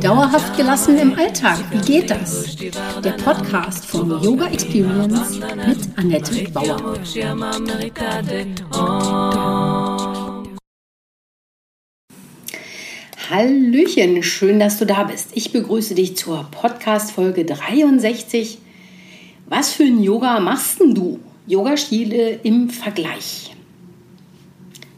Dauerhaft gelassen im Alltag, wie geht das? Der Podcast von Yoga Experience mit Annette Bauer. Hallöchen, schön, dass du da bist. Ich begrüße dich zur Podcast Folge 63. Was für ein Yoga machst denn du? Yoga-Stile im Vergleich.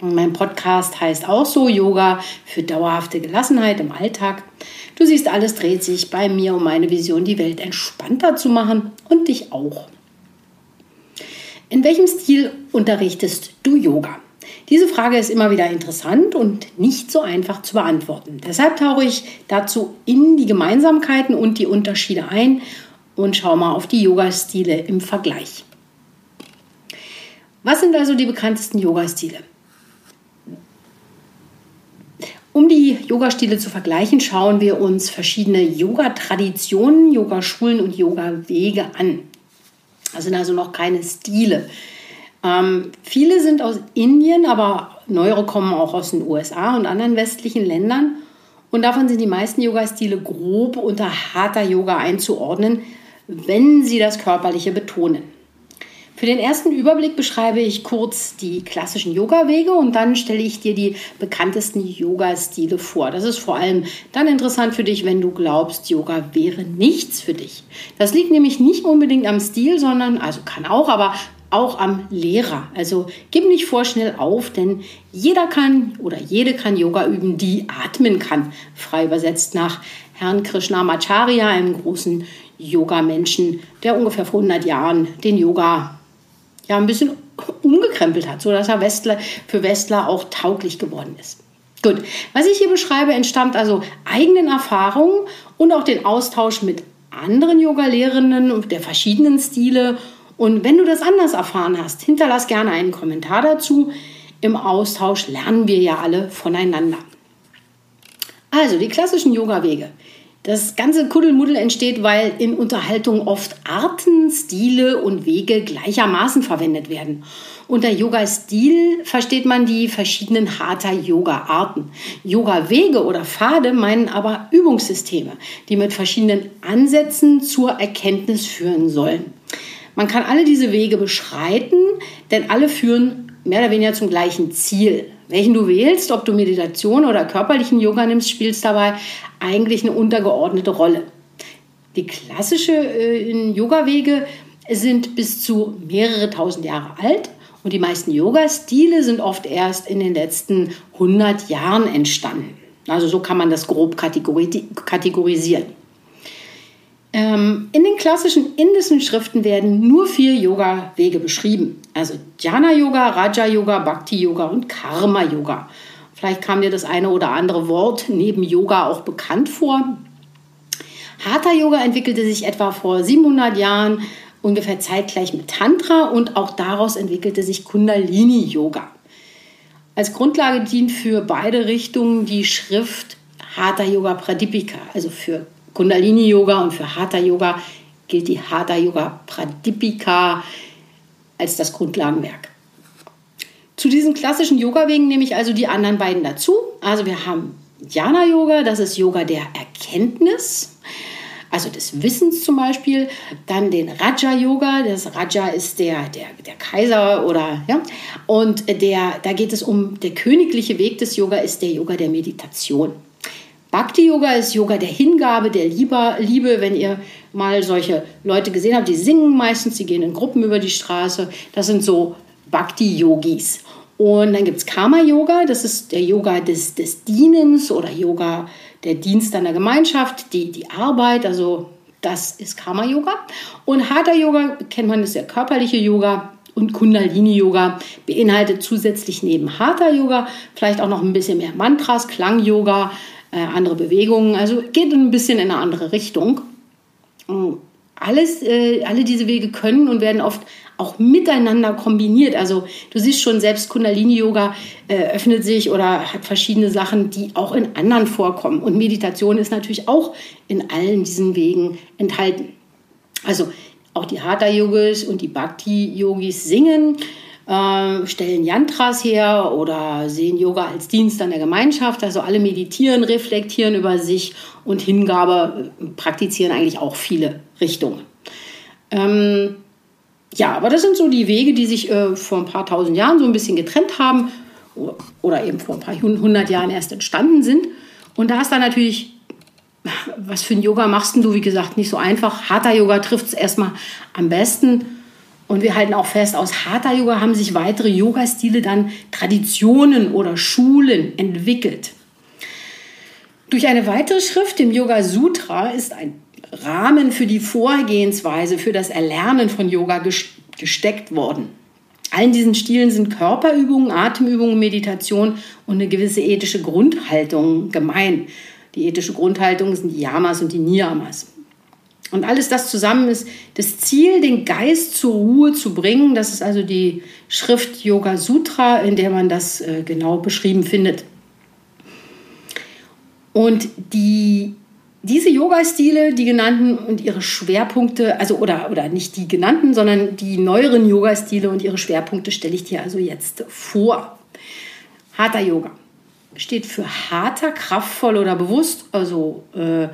Mein Podcast heißt auch so Yoga für dauerhafte Gelassenheit im Alltag. Du siehst, alles dreht sich bei mir um meine Vision, die Welt entspannter zu machen und dich auch. In welchem Stil unterrichtest du Yoga? Diese Frage ist immer wieder interessant und nicht so einfach zu beantworten. Deshalb tauche ich dazu in die Gemeinsamkeiten und die Unterschiede ein und schaue mal auf die Yoga-Stile im Vergleich. Was sind also die bekanntesten Yoga-Stile? Um die Yoga-Stile zu vergleichen, schauen wir uns verschiedene Yoga-Traditionen, Yoga-Schulen und Yoga-Wege an. Das sind also noch keine Stile. Ähm, viele sind aus Indien, aber neuere kommen auch aus den USA und anderen westlichen Ländern. Und davon sind die meisten Yoga-Stile grob unter harter Yoga einzuordnen, wenn sie das Körperliche betonen. Für den ersten Überblick beschreibe ich kurz die klassischen Yoga-Wege und dann stelle ich dir die bekanntesten Yoga-Stile vor. Das ist vor allem dann interessant für dich, wenn du glaubst, Yoga wäre nichts für dich. Das liegt nämlich nicht unbedingt am Stil, sondern, also kann auch, aber auch am Lehrer. Also gib nicht vorschnell auf, denn jeder kann oder jede kann Yoga üben, die atmen kann. Frei übersetzt nach Herrn Krishnamacharya, einem großen Yoga-Menschen, der ungefähr vor 100 Jahren den Yoga ja ein bisschen umgekrempelt hat, sodass er Westler, für Westler auch tauglich geworden ist. Gut, was ich hier beschreibe, entstammt also eigenen Erfahrungen und auch den Austausch mit anderen Yoga-Lehrerinnen der verschiedenen Stile. Und wenn du das anders erfahren hast, hinterlass gerne einen Kommentar dazu. Im Austausch lernen wir ja alle voneinander. Also die klassischen Yoga-Wege. Das ganze Kuddelmuddel entsteht, weil in Unterhaltung oft Arten, Stile und Wege gleichermaßen verwendet werden. Unter Yoga-Stil versteht man die verschiedenen harter Yoga-Arten. Yoga-Wege oder Pfade meinen aber Übungssysteme, die mit verschiedenen Ansätzen zur Erkenntnis führen sollen. Man kann alle diese Wege beschreiten, denn alle führen mehr oder weniger zum gleichen Ziel. Welchen du wählst, ob du Meditation oder körperlichen Yoga nimmst, spielt dabei eigentlich eine untergeordnete Rolle. Die klassischen äh, Yoga-Wege sind bis zu mehrere tausend Jahre alt und die meisten Yoga-Stile sind oft erst in den letzten 100 Jahren entstanden. Also so kann man das grob kategorisieren. Ähm, in den klassischen indischen Schriften werden nur vier Yoga-Wege beschrieben. Also Jnana-Yoga, Raja-Yoga, Bhakti-Yoga und Karma-Yoga. Vielleicht kam dir das eine oder andere Wort neben Yoga auch bekannt vor. Hatha Yoga entwickelte sich etwa vor 700 Jahren ungefähr zeitgleich mit Tantra und auch daraus entwickelte sich Kundalini Yoga. Als Grundlage dient für beide Richtungen die Schrift Hatha Yoga Pradipika, also für Kundalini Yoga und für Hatha Yoga gilt die Hatha Yoga Pradipika als das Grundlagenwerk. Zu diesen klassischen Yoga-Wegen nehme ich also die anderen beiden dazu. Also wir haben Jnana Yoga, das ist Yoga der Erkenntnis, also des Wissens zum Beispiel. Dann den Raja Yoga, das Raja ist der, der, der Kaiser oder ja. Und der, da geht es um der königliche Weg des Yoga ist der Yoga der Meditation. Bhakti Yoga ist Yoga der Hingabe, der Liebe. Wenn ihr mal solche Leute gesehen habt, die singen meistens, die gehen in Gruppen über die Straße. Das sind so Bhakti-Yogis. Und dann gibt es Karma-Yoga, das ist der Yoga des, des Dienens oder Yoga der Dienst an der Gemeinschaft, die, die Arbeit, also das ist Karma-Yoga. Und Hatha-Yoga kennt man, ist der körperliche Yoga. Und Kundalini-Yoga beinhaltet zusätzlich neben Hatha-Yoga vielleicht auch noch ein bisschen mehr Mantras, Klang-Yoga, äh, andere Bewegungen. Also geht ein bisschen in eine andere Richtung. Alles, äh, alle diese Wege können und werden oft auch miteinander kombiniert. Also du siehst schon, selbst Kundalini-Yoga äh, öffnet sich oder hat verschiedene Sachen, die auch in anderen vorkommen. Und Meditation ist natürlich auch in allen diesen Wegen enthalten. Also auch die Hatha-Yogis und die Bhakti-Yogis singen, äh, stellen Yantras her oder sehen Yoga als Dienst an der Gemeinschaft. Also alle meditieren, reflektieren über sich und Hingabe äh, praktizieren eigentlich auch viele Richtungen. Ähm, ja, aber das sind so die Wege, die sich äh, vor ein paar tausend Jahren so ein bisschen getrennt haben oder eben vor ein paar hundert Jahren erst entstanden sind. Und da ist dann natürlich, was für ein Yoga machst du, wie gesagt, nicht so einfach. Hatha Yoga trifft es erstmal am besten. Und wir halten auch fest, aus Hatha Yoga haben sich weitere Yoga-Stile dann Traditionen oder Schulen entwickelt. Durch eine weitere Schrift, dem Yoga Sutra, ist ein Rahmen für die Vorgehensweise, für das Erlernen von Yoga gesteckt worden. Allen diesen Stilen sind Körperübungen, Atemübungen, Meditation und eine gewisse ethische Grundhaltung gemein. Die ethische Grundhaltung sind die Yamas und die Niyamas. Und alles das zusammen ist das Ziel, den Geist zur Ruhe zu bringen. Das ist also die Schrift Yoga Sutra, in der man das äh, genau beschrieben findet. Und die diese Yoga-Stile, die genannten und ihre Schwerpunkte, also oder, oder nicht die genannten, sondern die neueren Yoga-Stile und ihre Schwerpunkte stelle ich dir also jetzt vor. Hatha Yoga steht für harter, kraftvoll oder bewusst, also äh,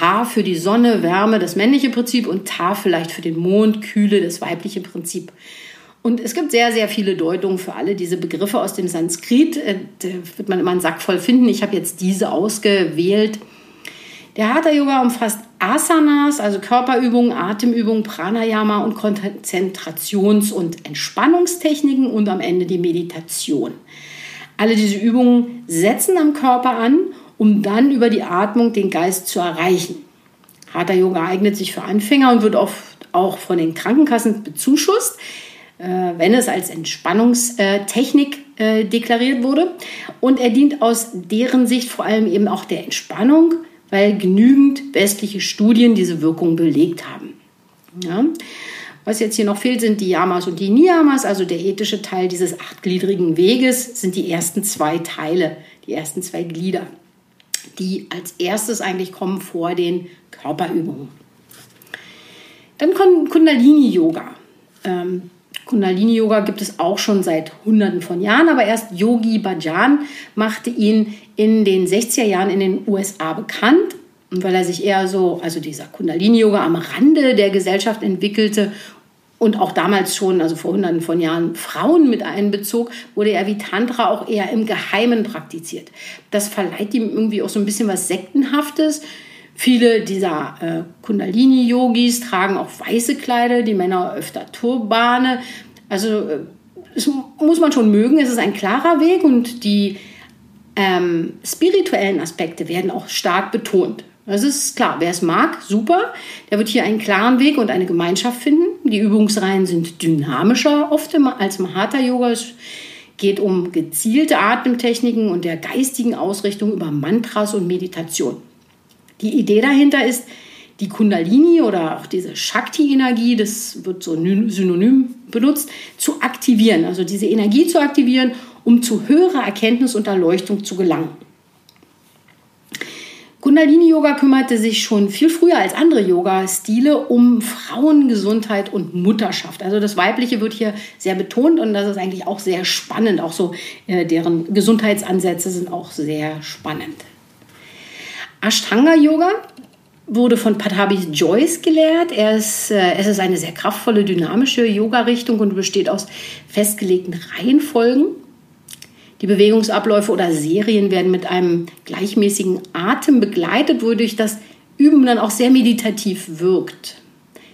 H für die Sonne, Wärme, das männliche Prinzip und Ta vielleicht für den Mond, Kühle, das weibliche Prinzip. Und es gibt sehr, sehr viele Deutungen für alle diese Begriffe aus dem Sanskrit. Äh, da wird man immer einen Sack voll finden. Ich habe jetzt diese ausgewählt. Der Hatha Yoga umfasst Asanas, also Körperübungen, Atemübungen, Pranayama und Konzentrations- und Entspannungstechniken und am Ende die Meditation. Alle diese Übungen setzen am Körper an, um dann über die Atmung den Geist zu erreichen. Hatha Yoga eignet sich für Anfänger und wird oft auch von den Krankenkassen bezuschusst, äh, wenn es als Entspannungstechnik äh, deklariert wurde. Und er dient aus deren Sicht vor allem eben auch der Entspannung, weil genügend westliche Studien diese Wirkung belegt haben. Ja. Was jetzt hier noch fehlt, sind die Yamas und die Niyamas, also der ethische Teil dieses achtgliedrigen Weges, sind die ersten zwei Teile, die ersten zwei Glieder, die als erstes eigentlich kommen vor den Körperübungen. Dann kommt Kundalini-Yoga. Ähm, Kundalini-Yoga gibt es auch schon seit Hunderten von Jahren, aber erst Yogi Bhajan machte ihn in den 60er Jahren in den USA bekannt. Und weil er sich eher so, also dieser Kundalini-Yoga am Rande der Gesellschaft entwickelte und auch damals schon, also vor Hunderten von Jahren, Frauen mit einbezog, wurde er wie Tantra auch eher im Geheimen praktiziert. Das verleiht ihm irgendwie auch so ein bisschen was Sektenhaftes. Viele dieser äh, Kundalini-Yogis tragen auch weiße Kleider, die Männer öfter Turbane. Also äh, das muss man schon mögen. Es ist ein klarer Weg und die ähm, spirituellen Aspekte werden auch stark betont. Das ist klar, wer es mag, super. Der wird hier einen klaren Weg und eine Gemeinschaft finden. Die Übungsreihen sind dynamischer oft als im Hatha-Yoga. Es geht um gezielte Atemtechniken und der geistigen Ausrichtung über Mantras und Meditation. Die Idee dahinter ist, die Kundalini oder auch diese Shakti-Energie, das wird so synonym benutzt, zu aktivieren. Also diese Energie zu aktivieren, um zu höherer Erkenntnis und Erleuchtung zu gelangen. Kundalini-Yoga kümmerte sich schon viel früher als andere Yoga-Stile um Frauengesundheit und Mutterschaft. Also das Weibliche wird hier sehr betont und das ist eigentlich auch sehr spannend. Auch so äh, deren Gesundheitsansätze sind auch sehr spannend. Ashtanga-Yoga wurde von Patabi Joyce gelehrt. Ist, äh, es ist eine sehr kraftvolle, dynamische Yoga-Richtung und besteht aus festgelegten Reihenfolgen. Die Bewegungsabläufe oder Serien werden mit einem gleichmäßigen Atem begleitet, wodurch das Üben dann auch sehr meditativ wirkt.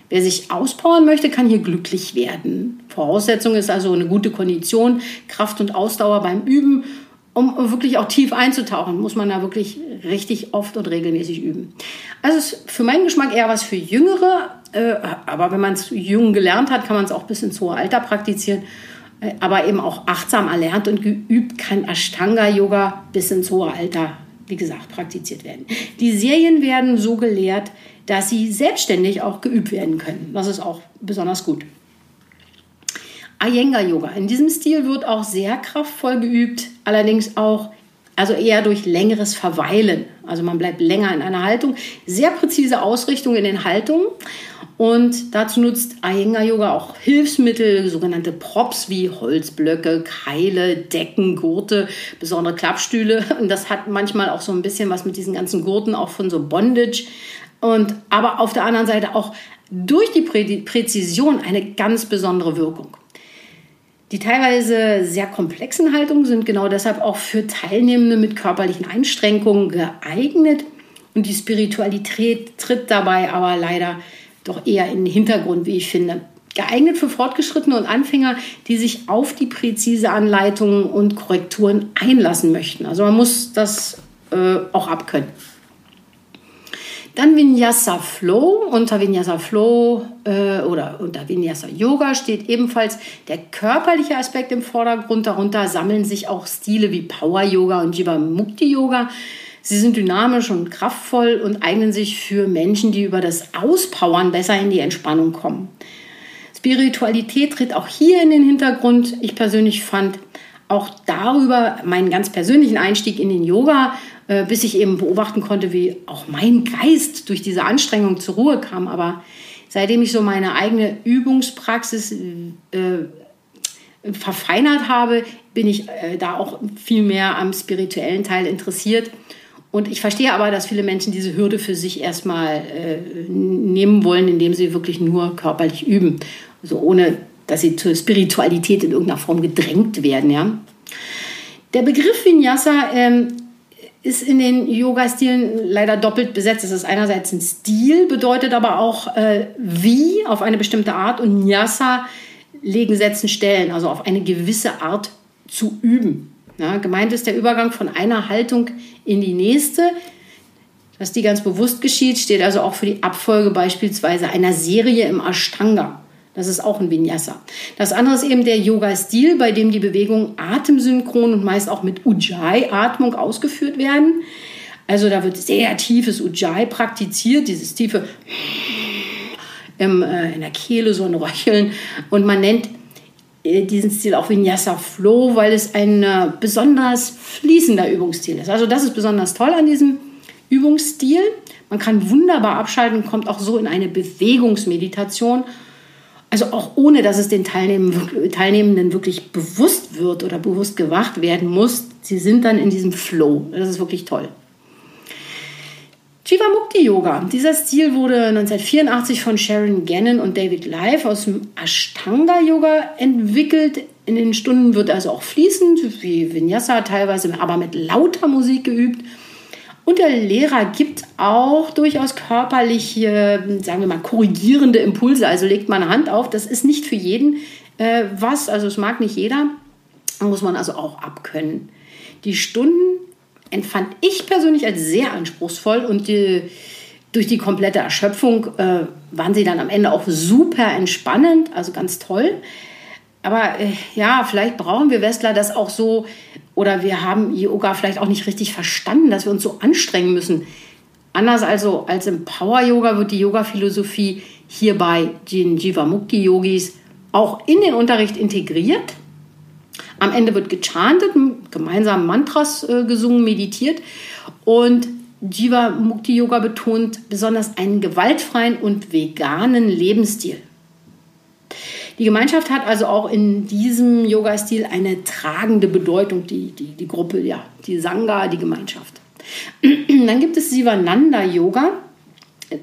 Wer sich auspowern möchte, kann hier glücklich werden. Voraussetzung ist also eine gute Kondition, Kraft und Ausdauer beim Üben um wirklich auch tief einzutauchen, muss man da wirklich richtig oft und regelmäßig üben. Also ist für meinen Geschmack eher was für Jüngere, äh, aber wenn man es jung gelernt hat, kann man es auch bis ins hohe Alter praktizieren. Aber eben auch achtsam erlernt und geübt kann Ashtanga-Yoga bis ins hohe Alter wie gesagt, praktiziert werden. Die Serien werden so gelehrt, dass sie selbstständig auch geübt werden können. Das ist auch besonders gut. Iyengar Yoga. In diesem Stil wird auch sehr kraftvoll geübt, allerdings auch also eher durch längeres Verweilen. Also man bleibt länger in einer Haltung. Sehr präzise Ausrichtung in den Haltungen. Und dazu nutzt Iyengar Yoga auch Hilfsmittel, sogenannte Props wie Holzblöcke, Keile, Decken, Gurte, besondere Klappstühle. Und das hat manchmal auch so ein bisschen was mit diesen ganzen Gurten auch von so Bondage. Und aber auf der anderen Seite auch durch die Präzision eine ganz besondere Wirkung. Die teilweise sehr komplexen Haltungen sind genau deshalb auch für Teilnehmende mit körperlichen Einschränkungen geeignet. Und die Spiritualität tritt dabei aber leider doch eher in den Hintergrund, wie ich finde. Geeignet für Fortgeschrittene und Anfänger, die sich auf die präzise Anleitungen und Korrekturen einlassen möchten. Also man muss das äh, auch abkönnen. Dann Vinyasa Flow. Unter Vinyasa Flow äh, oder unter Vinyasa Yoga steht ebenfalls der körperliche Aspekt im Vordergrund. Darunter sammeln sich auch Stile wie Power Yoga und Jivamukti Yoga. Sie sind dynamisch und kraftvoll und eignen sich für Menschen, die über das Auspowern besser in die Entspannung kommen. Spiritualität tritt auch hier in den Hintergrund. Ich persönlich fand auch darüber meinen ganz persönlichen Einstieg in den Yoga äh, bis ich eben beobachten konnte, wie auch mein Geist durch diese Anstrengung zur Ruhe kam. Aber seitdem ich so meine eigene Übungspraxis äh, verfeinert habe, bin ich äh, da auch viel mehr am spirituellen Teil interessiert. Und ich verstehe aber, dass viele Menschen diese Hürde für sich erstmal äh, nehmen wollen, indem sie wirklich nur körperlich üben. Also ohne, dass sie zur Spiritualität in irgendeiner Form gedrängt werden. Ja? Der Begriff Vinyasa ähm, ist in den Yoga-Stilen leider doppelt besetzt. Es ist einerseits ein Stil, bedeutet aber auch äh, wie auf eine bestimmte Art und Nyasa legen, setzen, stellen, also auf eine gewisse Art zu üben. Ja, gemeint ist der Übergang von einer Haltung in die nächste. Dass die ganz bewusst geschieht, steht also auch für die Abfolge beispielsweise einer Serie im Ashtanga. Das ist auch ein Vinyasa. Das andere ist eben der Yoga-Stil, bei dem die Bewegungen atemsynchron und meist auch mit Ujjayi-Atmung ausgeführt werden. Also da wird sehr tiefes Ujjayi praktiziert, dieses tiefe äh, in der Kehle, so ein Röcheln. Und man nennt diesen Stil auch Vinyasa Flow, weil es ein äh, besonders fließender Übungsstil ist. Also das ist besonders toll an diesem Übungsstil. Man kann wunderbar abschalten, kommt auch so in eine Bewegungsmeditation also auch ohne, dass es den Teilnehmenden wirklich bewusst wird oder bewusst gewacht werden muss. Sie sind dann in diesem Flow. Das ist wirklich toll. Jivamukti Yoga. Dieser Stil wurde 1984 von Sharon Gannon und David Life aus dem Ashtanga Yoga entwickelt. In den Stunden wird also auch fließend, wie Vinyasa teilweise, aber mit lauter Musik geübt. Und der Lehrer gibt auch durchaus körperliche, sagen wir mal, korrigierende Impulse. Also legt man eine Hand auf. Das ist nicht für jeden äh, was. Also es mag nicht jeder. Muss man also auch abkönnen. Die Stunden empfand ich persönlich als sehr anspruchsvoll und die, durch die komplette Erschöpfung äh, waren sie dann am Ende auch super entspannend, also ganz toll. Aber äh, ja, vielleicht brauchen wir Westler das auch so oder wir haben Yoga vielleicht auch nicht richtig verstanden, dass wir uns so anstrengen müssen. Anders also als im Power Yoga wird die Yoga-Philosophie hier bei den Jivamukti-Yogis auch in den Unterricht integriert. Am Ende wird gechantet, gemeinsam Mantras äh, gesungen, meditiert und Jiva Mukti Yoga betont besonders einen gewaltfreien und veganen Lebensstil. Die Gemeinschaft hat also auch in diesem Yoga-Stil eine tragende Bedeutung, die, die, die Gruppe, ja, die Sangha, die Gemeinschaft. Dann gibt es Sivananda Yoga.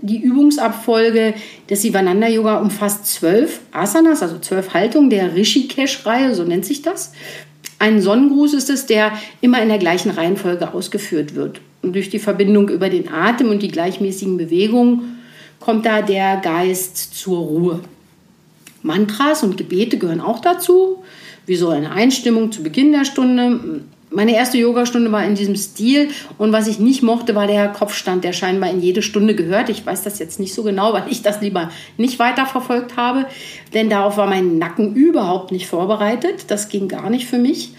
Die Übungsabfolge des Sivananda Yoga umfasst zwölf Asanas, also zwölf Haltungen der Rishikesh-Reihe, so nennt sich das. Ein Sonnengruß ist es, der immer in der gleichen Reihenfolge ausgeführt wird. Und durch die Verbindung über den Atem und die gleichmäßigen Bewegungen kommt da der Geist zur Ruhe. Mantras und Gebete gehören auch dazu, wie so eine Einstimmung zu Beginn der Stunde. Meine erste Yogastunde war in diesem Stil und was ich nicht mochte, war der Kopfstand, der scheinbar in jede Stunde gehört. Ich weiß das jetzt nicht so genau, weil ich das lieber nicht weiterverfolgt habe, denn darauf war mein Nacken überhaupt nicht vorbereitet. Das ging gar nicht für mich.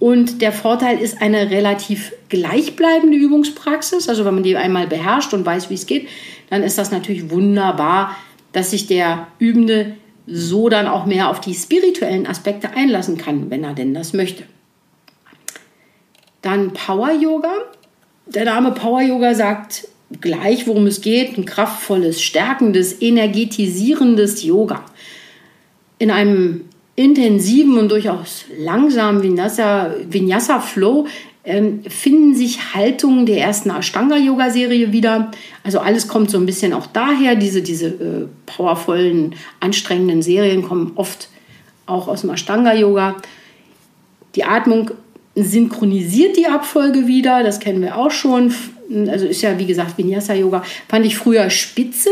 Und der Vorteil ist eine relativ gleichbleibende Übungspraxis. Also wenn man die einmal beherrscht und weiß, wie es geht, dann ist das natürlich wunderbar, dass sich der Übende so dann auch mehr auf die spirituellen Aspekte einlassen kann, wenn er denn das möchte. Dann Power Yoga. Der Name Power Yoga sagt gleich, worum es geht. Ein kraftvolles, stärkendes, energetisierendes Yoga. In einem intensiven und durchaus langsamen Vinyasa-Flow ähm, finden sich Haltungen der ersten Ashtanga-Yoga-Serie wieder. Also alles kommt so ein bisschen auch daher. Diese, diese äh, powervollen, anstrengenden Serien kommen oft auch aus dem Ashtanga-Yoga. Die Atmung synchronisiert die Abfolge wieder, das kennen wir auch schon. Also ist ja wie gesagt Vinyasa-Yoga. Fand ich früher spitze.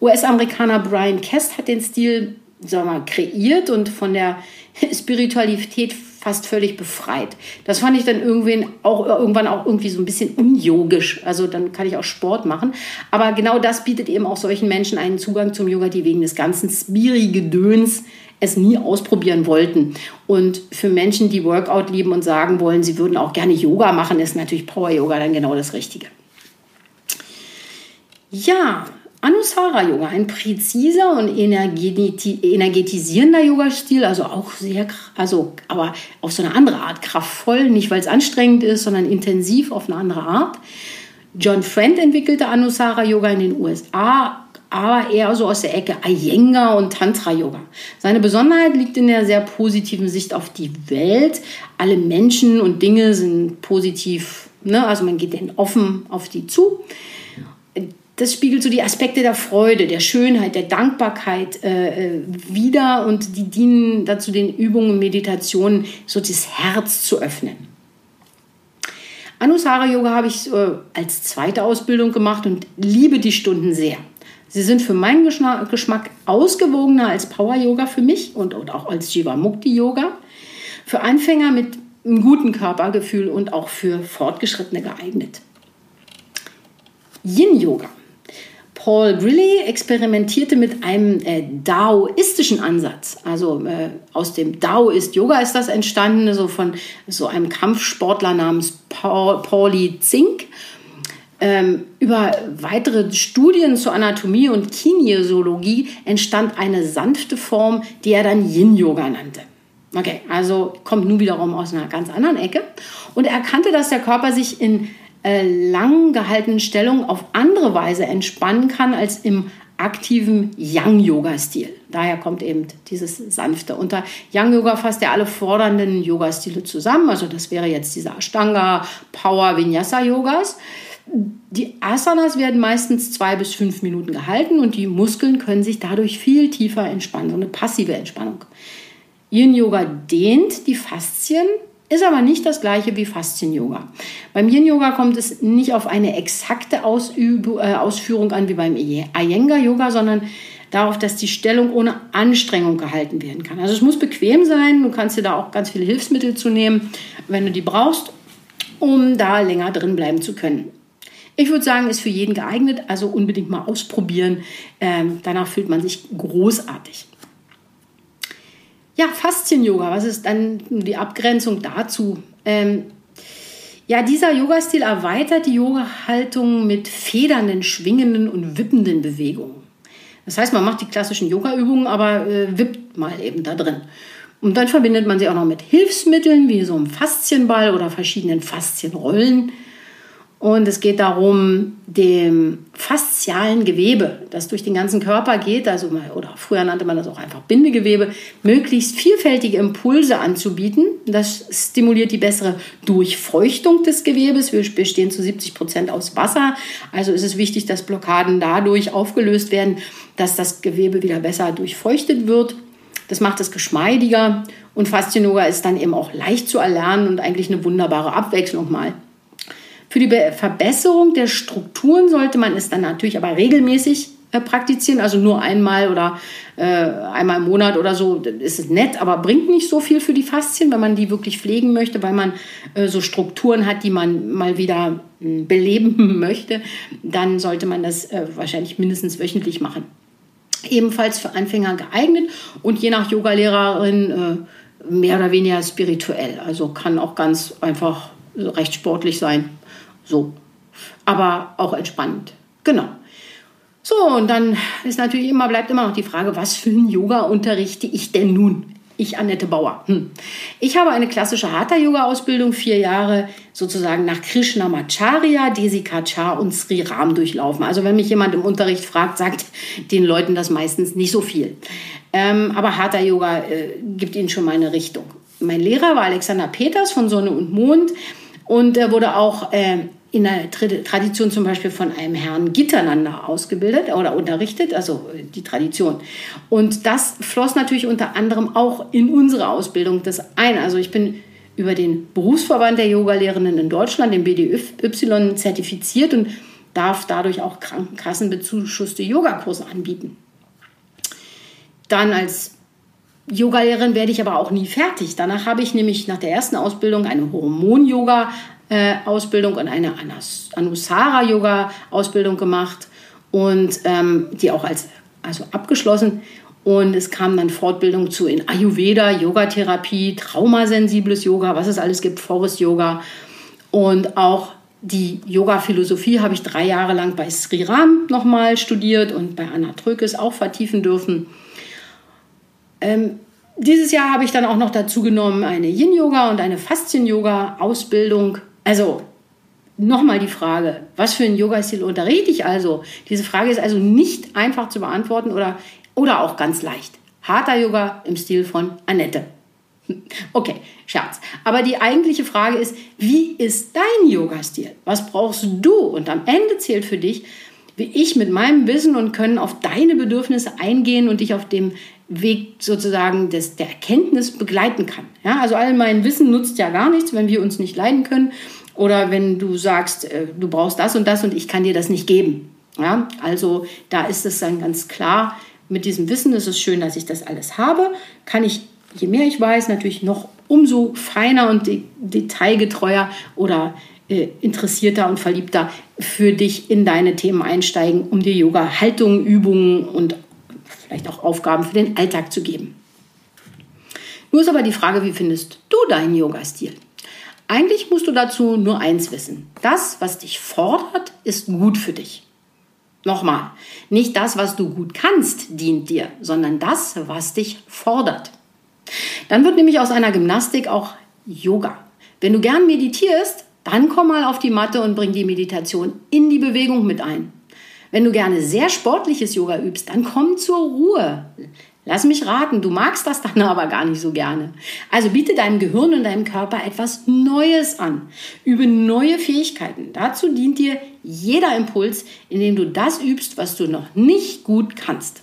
US-Amerikaner Brian Kest hat den Stil sagen wir mal, kreiert und von der Spiritualität fast völlig befreit. Das fand ich dann irgendwie auch, irgendwann auch irgendwie so ein bisschen unyogisch. Also dann kann ich auch Sport machen. Aber genau das bietet eben auch solchen Menschen einen Zugang zum Yoga, die wegen des ganzen Spiri-Gedöns es nie ausprobieren wollten. Und für Menschen, die Workout lieben und sagen wollen, sie würden auch gerne Yoga machen, ist natürlich Power Yoga dann genau das Richtige. Ja, Anusara Yoga, ein präziser und energetisierender Yoga-Stil, also auch sehr, also aber auf so eine andere Art kraftvoll, nicht weil es anstrengend ist, sondern intensiv auf eine andere Art. John Friend entwickelte Anusara Yoga in den USA, aber eher so aus der Ecke Iyengar und Tantra Yoga. Seine Besonderheit liegt in der sehr positiven Sicht auf die Welt. Alle Menschen und Dinge sind positiv, ne? also man geht denen offen auf die zu das spiegelt so die Aspekte der Freude, der Schönheit, der Dankbarkeit äh, äh, wider und die dienen dazu, den Übungen und Meditationen so das Herz zu öffnen. Anusara Yoga habe ich äh, als zweite Ausbildung gemacht und liebe die Stunden sehr. Sie sind für meinen Geschmack ausgewogener als Power Yoga für mich und, und auch als Jivamukti Yoga. Für Anfänger mit einem guten Körpergefühl und auch für Fortgeschrittene geeignet. Yin Yoga Paul Grilly experimentierte mit einem äh, daoistischen Ansatz. Also äh, aus dem Daoist Yoga ist das entstanden, so von so einem Kampfsportler namens Paul, Pauli Zink. Ähm, über weitere Studien zur Anatomie und Kinesiologie entstand eine sanfte Form, die er dann Yin-Yoga nannte. Okay, also kommt nun wiederum aus einer ganz anderen Ecke. Und er erkannte, dass der Körper sich in äh, lang gehaltenen Stellung auf andere Weise entspannen kann als im aktiven Yang-Yoga-Stil. Daher kommt eben dieses sanfte. Unter Yang-Yoga fasst er alle fordernden Yoga-Stile zusammen. Also das wäre jetzt dieser Ashtanga, Power, Vinyasa-Yogas. Die Asanas werden meistens zwei bis fünf Minuten gehalten und die Muskeln können sich dadurch viel tiefer entspannen. So eine passive Entspannung. Yin-Yoga dehnt die Faszien ist aber nicht das gleiche wie Faszien-Yoga. Beim Yin-Yoga kommt es nicht auf eine exakte Ausüb äh, Ausführung an wie beim Iyengar-Yoga, sondern darauf, dass die Stellung ohne Anstrengung gehalten werden kann. Also es muss bequem sein. Du kannst dir da auch ganz viele Hilfsmittel zu nehmen, wenn du die brauchst, um da länger drin bleiben zu können. Ich würde sagen, ist für jeden geeignet, also unbedingt mal ausprobieren. Ähm, danach fühlt man sich großartig. Ja, Faszien-Yoga, was ist dann die Abgrenzung dazu? Ähm, ja, dieser Yoga-Stil erweitert die Yoga-Haltung mit federnden, schwingenden und wippenden Bewegungen. Das heißt, man macht die klassischen Yoga-Übungen, aber äh, wippt mal eben da drin. Und dann verbindet man sie auch noch mit Hilfsmitteln wie so einem Faszienball oder verschiedenen Faszienrollen. Und es geht darum, dem faszialen Gewebe, das durch den ganzen Körper geht, also oder früher nannte man das auch einfach Bindegewebe, möglichst vielfältige Impulse anzubieten. Das stimuliert die bessere Durchfeuchtung des Gewebes. Wir bestehen zu 70 Prozent aus Wasser. Also ist es wichtig, dass Blockaden dadurch aufgelöst werden, dass das Gewebe wieder besser durchfeuchtet wird. Das macht es geschmeidiger und Faszien-Yoga ist dann eben auch leicht zu erlernen und eigentlich eine wunderbare Abwechslung mal. Für die Verbesserung der Strukturen sollte man es dann natürlich aber regelmäßig äh, praktizieren, also nur einmal oder äh, einmal im Monat oder so, ist es nett, aber bringt nicht so viel für die Faszien, wenn man die wirklich pflegen möchte, weil man äh, so Strukturen hat, die man mal wieder äh, beleben möchte, dann sollte man das äh, wahrscheinlich mindestens wöchentlich machen. Ebenfalls für Anfänger geeignet und je nach Yogalehrerin mehr oder weniger spirituell. Also kann auch ganz einfach recht sportlich sein. So. Aber auch entspannend. Genau. So, und dann ist natürlich immer, bleibt immer noch die Frage, was für ein Yoga unterrichte ich denn nun? Ich, Annette Bauer. Hm. Ich habe eine klassische Hatha-Yoga-Ausbildung, vier Jahre sozusagen nach Krishnamacharya, Desikachar und Sri Ram durchlaufen. Also wenn mich jemand im Unterricht fragt, sagt den Leuten das meistens nicht so viel. Ähm, aber Hatha-Yoga äh, gibt ihnen schon mal eine Richtung. Mein Lehrer war Alexander Peters von Sonne und Mond und er wurde auch äh, in der Tradition zum Beispiel von einem Herrn Gitternander ausgebildet oder unterrichtet, also äh, die Tradition. Und das floss natürlich unter anderem auch in unsere Ausbildung das ein. Also ich bin über den Berufsverband der Yogalehrenden in Deutschland, den BDY, zertifiziert und darf dadurch auch krankenkassenbezuschusste Yogakurse anbieten. Dann als Yogalehrerin werde ich aber auch nie fertig. Danach habe ich nämlich nach der ersten Ausbildung eine Hormon-Yoga äh, Ausbildung und eine Anusara-Yoga-Ausbildung gemacht und ähm, die auch als also abgeschlossen. Und es kam dann Fortbildung zu in Ayurveda, Yogatherapie, traumasensibles Yoga, was es alles gibt, Forest Yoga. Und auch die Yoga-Philosophie habe ich drei Jahre lang bei Sri Ram nochmal studiert und bei Anna Trökes auch vertiefen dürfen. Ähm, dieses Jahr habe ich dann auch noch dazu genommen eine Yin-Yoga und eine Faszien-Yoga-Ausbildung also nochmal die Frage, was für einen Yoga-Stil unterrichte ich also? Diese Frage ist also nicht einfach zu beantworten oder, oder auch ganz leicht. Harter Yoga im Stil von Annette. Okay, Scherz. Aber die eigentliche Frage ist, wie ist dein Yoga-Stil? Was brauchst du? Und am Ende zählt für dich, wie ich mit meinem Wissen und Können auf deine Bedürfnisse eingehen und dich auf dem Weg sozusagen des, der Erkenntnis begleiten kann. Ja, also all mein Wissen nutzt ja gar nichts, wenn wir uns nicht leiden können oder wenn du sagst, äh, du brauchst das und das und ich kann dir das nicht geben. Ja, also da ist es dann ganz klar, mit diesem Wissen ist es schön, dass ich das alles habe, kann ich, je mehr ich weiß, natürlich noch umso feiner und de detailgetreuer oder interessierter und verliebter für dich in deine Themen einsteigen, um dir Yoga-Haltungen, Übungen und vielleicht auch Aufgaben für den Alltag zu geben. Nur ist aber die Frage, wie findest du deinen Yoga-Stil? Eigentlich musst du dazu nur eins wissen. Das, was dich fordert, ist gut für dich. Nochmal, nicht das, was du gut kannst, dient dir, sondern das, was dich fordert. Dann wird nämlich aus einer Gymnastik auch Yoga. Wenn du gern meditierst, dann komm mal auf die Matte und bring die Meditation in die Bewegung mit ein. Wenn du gerne sehr sportliches Yoga übst, dann komm zur Ruhe. Lass mich raten, du magst das dann aber gar nicht so gerne. Also biete deinem Gehirn und deinem Körper etwas Neues an. Übe neue Fähigkeiten. Dazu dient dir jeder Impuls, indem du das übst, was du noch nicht gut kannst.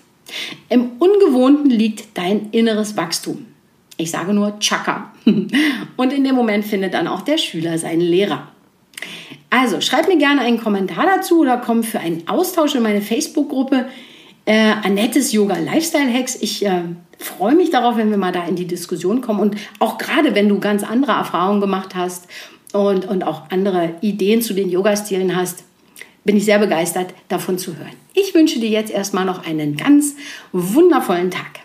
Im Ungewohnten liegt dein inneres Wachstum. Ich sage nur Chaka. Und in dem Moment findet dann auch der Schüler seinen Lehrer. Also schreib mir gerne einen Kommentar dazu oder komm für einen Austausch in meine Facebook-Gruppe äh, Annettes Yoga Lifestyle Hacks. Ich äh, freue mich darauf, wenn wir mal da in die Diskussion kommen und auch gerade, wenn du ganz andere Erfahrungen gemacht hast und, und auch andere Ideen zu den Yoga-Stilen hast, bin ich sehr begeistert, davon zu hören. Ich wünsche dir jetzt erstmal noch einen ganz wundervollen Tag.